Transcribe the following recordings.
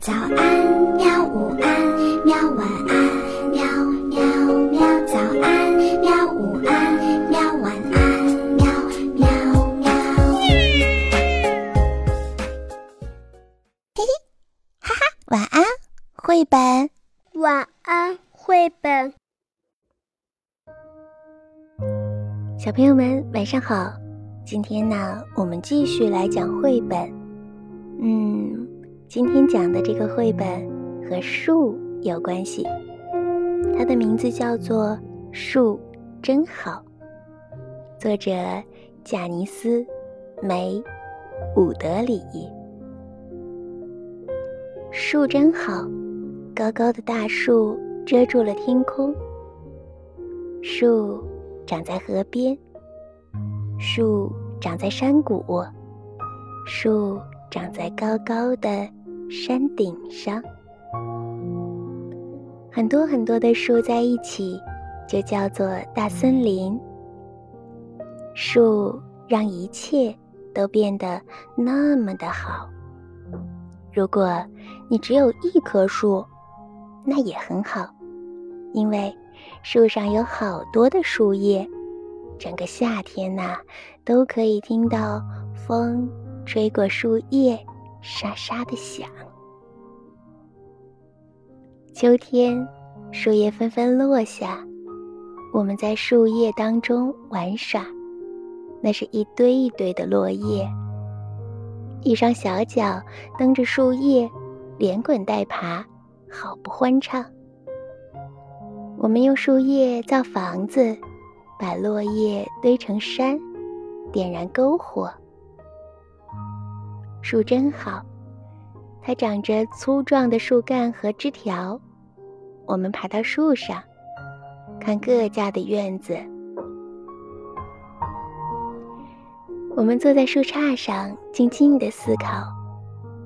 早安，喵！午安，喵！晚安，喵喵喵！早安，喵！午安，喵！晚安，喵喵喵！嘿嘿，哈哈，晚安，绘本。晚安，绘本。小朋友们，晚上好！今天呢，我们继续来讲绘本。嗯。今天讲的这个绘本和树有关系，它的名字叫做《树真好》，作者贾尼斯·梅·伍德里。树真好，高高的大树遮住了天空。树长在河边，树长在山谷，树长在高高的。山顶上，很多很多的树在一起，就叫做大森林。树让一切都变得那么的好。如果你只有一棵树，那也很好，因为树上有好多的树叶，整个夏天呐，都可以听到风吹过树叶。沙沙的响。秋天，树叶纷纷落下，我们在树叶当中玩耍。那是一堆一堆的落叶，一双小脚蹬着树叶，连滚带爬，好不欢畅。我们用树叶造房子，把落叶堆成山，点燃篝火。树真好，它长着粗壮的树干和枝条。我们爬到树上，看各家的院子。我们坐在树杈上，静静的思考。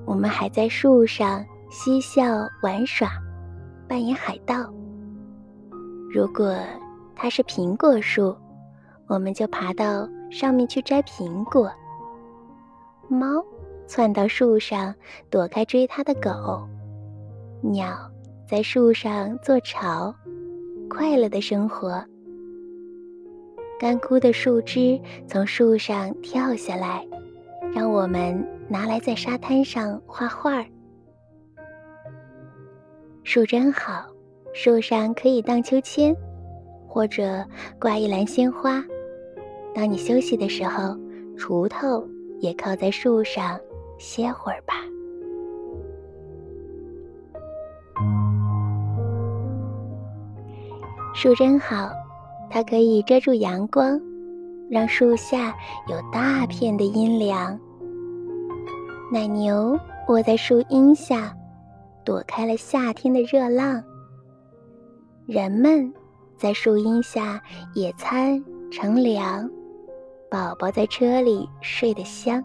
我们还在树上嬉笑玩耍，扮演海盗。如果它是苹果树，我们就爬到上面去摘苹果。猫。窜到树上，躲开追它的狗。鸟在树上做巢，快乐的生活。干枯的树枝从树上跳下来，让我们拿来在沙滩上画画儿。树真好，树上可以荡秋千，或者挂一篮鲜花。当你休息的时候，锄头也靠在树上。歇会儿吧。树真好，它可以遮住阳光，让树下有大片的阴凉。奶牛窝在树荫下，躲开了夏天的热浪。人们在树荫下野餐乘凉，宝宝在车里睡得香。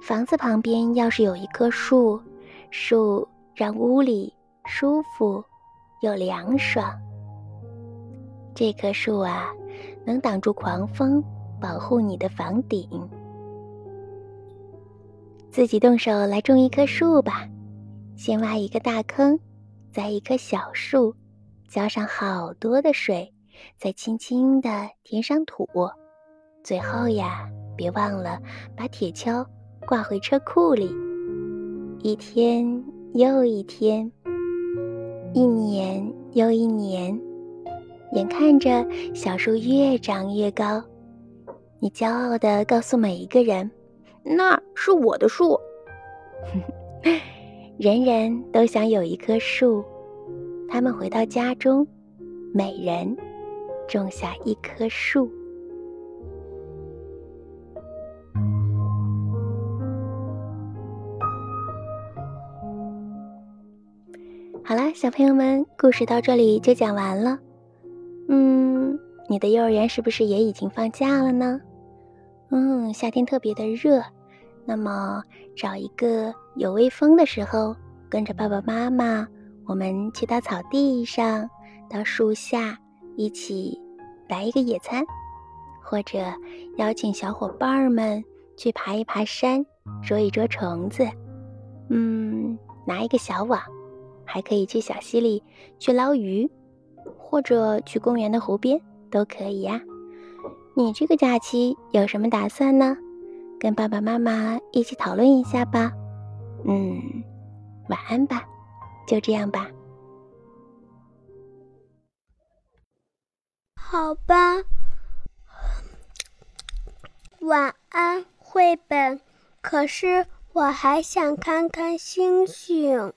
房子旁边要是有一棵树，树让屋里舒服又凉爽。这棵树啊，能挡住狂风，保护你的房顶。自己动手来种一棵树吧，先挖一个大坑，栽一棵小树，浇上好多的水，再轻轻地填上土。最后呀，别忘了把铁锹。挂回车库里。一天又一天，一年又一年，眼看着小树越长越高，你骄傲地告诉每一个人：“那是我的树。”人人都想有一棵树。他们回到家中，每人种下一棵树。好啦，小朋友们，故事到这里就讲完了。嗯，你的幼儿园是不是也已经放假了呢？嗯，夏天特别的热，那么找一个有微风的时候，跟着爸爸妈妈，我们去到草地上，到树下，一起来一个野餐，或者邀请小伙伴们去爬一爬山，捉一捉虫子。嗯，拿一个小网，还可以去小溪里去捞鱼，或者去公园的湖边都可以呀。你这个假期有什么打算呢？跟爸爸妈妈一起讨论一下吧。嗯，晚安吧，就这样吧。好吧，晚安，绘本。可是我还想看看星星。